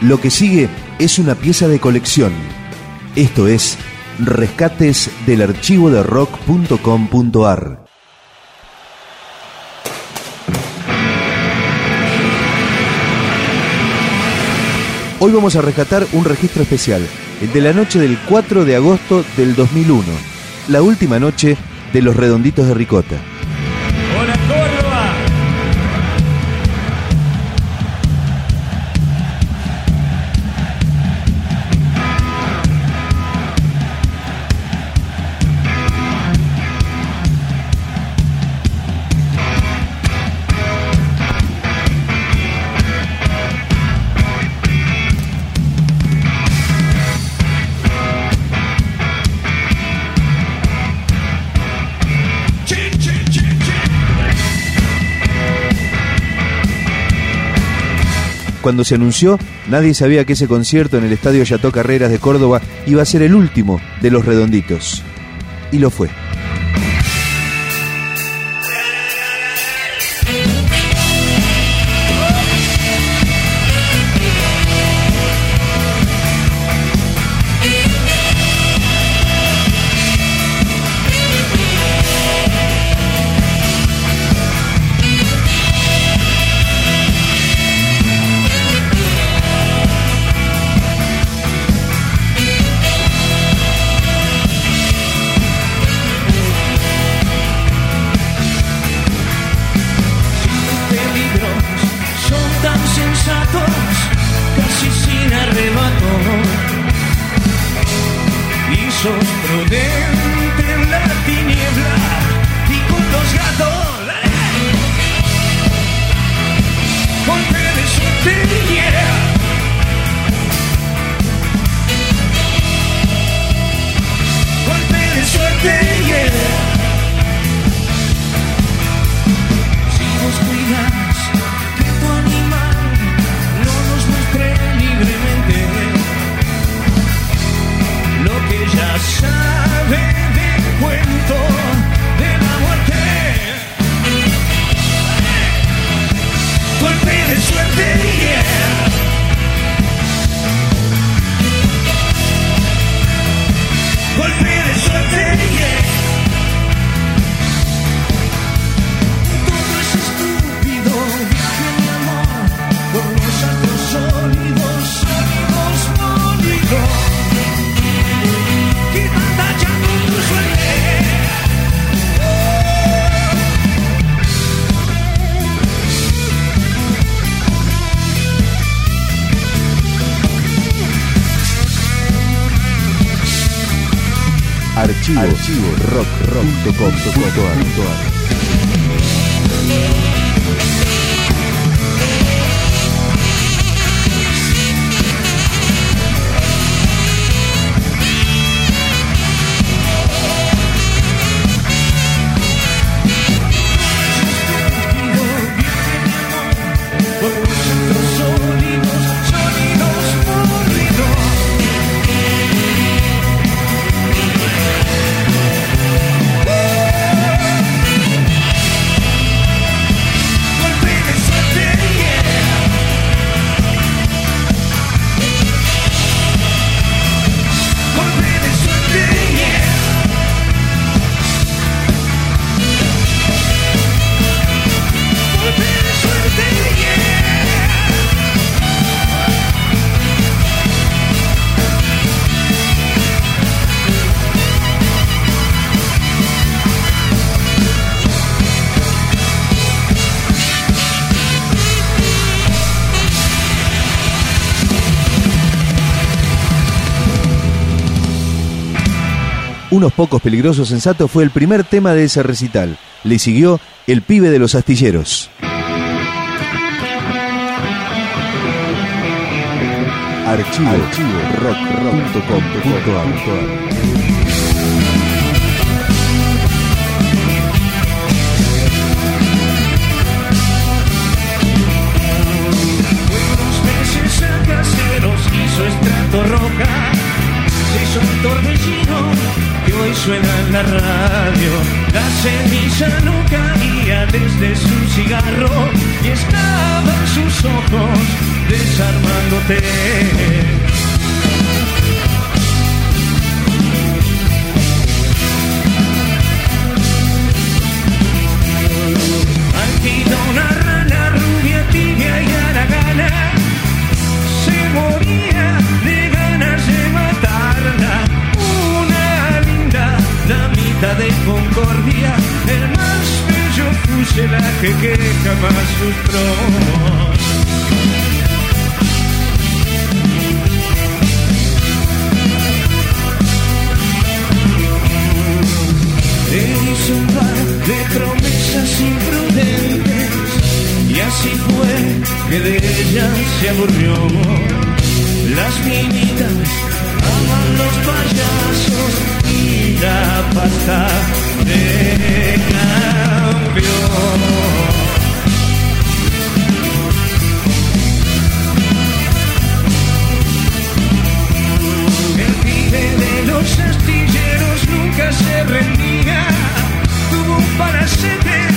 Lo que sigue es una pieza de colección. Esto es Rescates del archivo de rock.com.ar. Hoy vamos a rescatar un registro especial, el de la noche del 4 de agosto del 2001, la última noche de los redonditos de Ricota. Cuando se anunció, nadie sabía que ese concierto en el Estadio Yató Carreras de Córdoba iba a ser el último de los redonditos. Y lo fue. Sensatos, casi sin arrebato. Y sos prudente en la tiniebla y con los gatos. Golpe de suerte, yeah. Yeah. Archivo, rock, rock, rock, rock, rock, rock, rock, rock, rock, rock Unos pocos peligrosos sensatos fue el primer tema de ese recital. Le siguió El pibe de los astilleros. Archivo, Archivo rock, rock.com.ar. suena en la radio. La ceniza no caía desde su cigarro y estaban sus ojos desarmándote. De concordia, el más bello fuselaje que jamás frustró. hizo un par de promesas imprudentes y así fue que de ella se aburrió. Las minitas aman los payasos y la pasta de cambio. El pibe de los astilleros nunca se rendía tuvo un paracete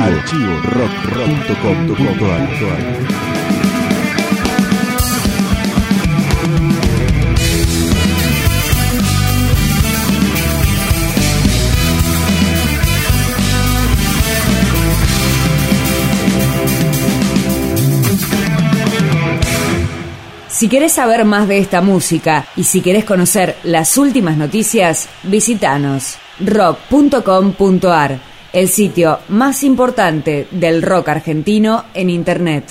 Archivo. Si querés saber más de esta música y si querés conocer las últimas noticias, visitanos rock.com.ar, el sitio más importante del rock argentino en Internet.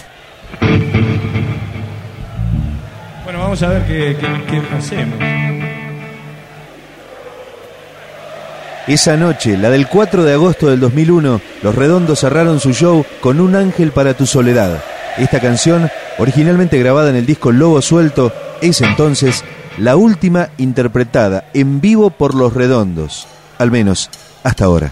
Bueno, vamos a ver qué, qué- qué hacemos. Esa noche, la del 4 de agosto del 2001, Los Redondos cerraron su show con Un ángel para tu soledad. Esta canción, originalmente grabada en el disco Lobo Suelto, es entonces la última interpretada en vivo por Los Redondos, al menos hasta ahora.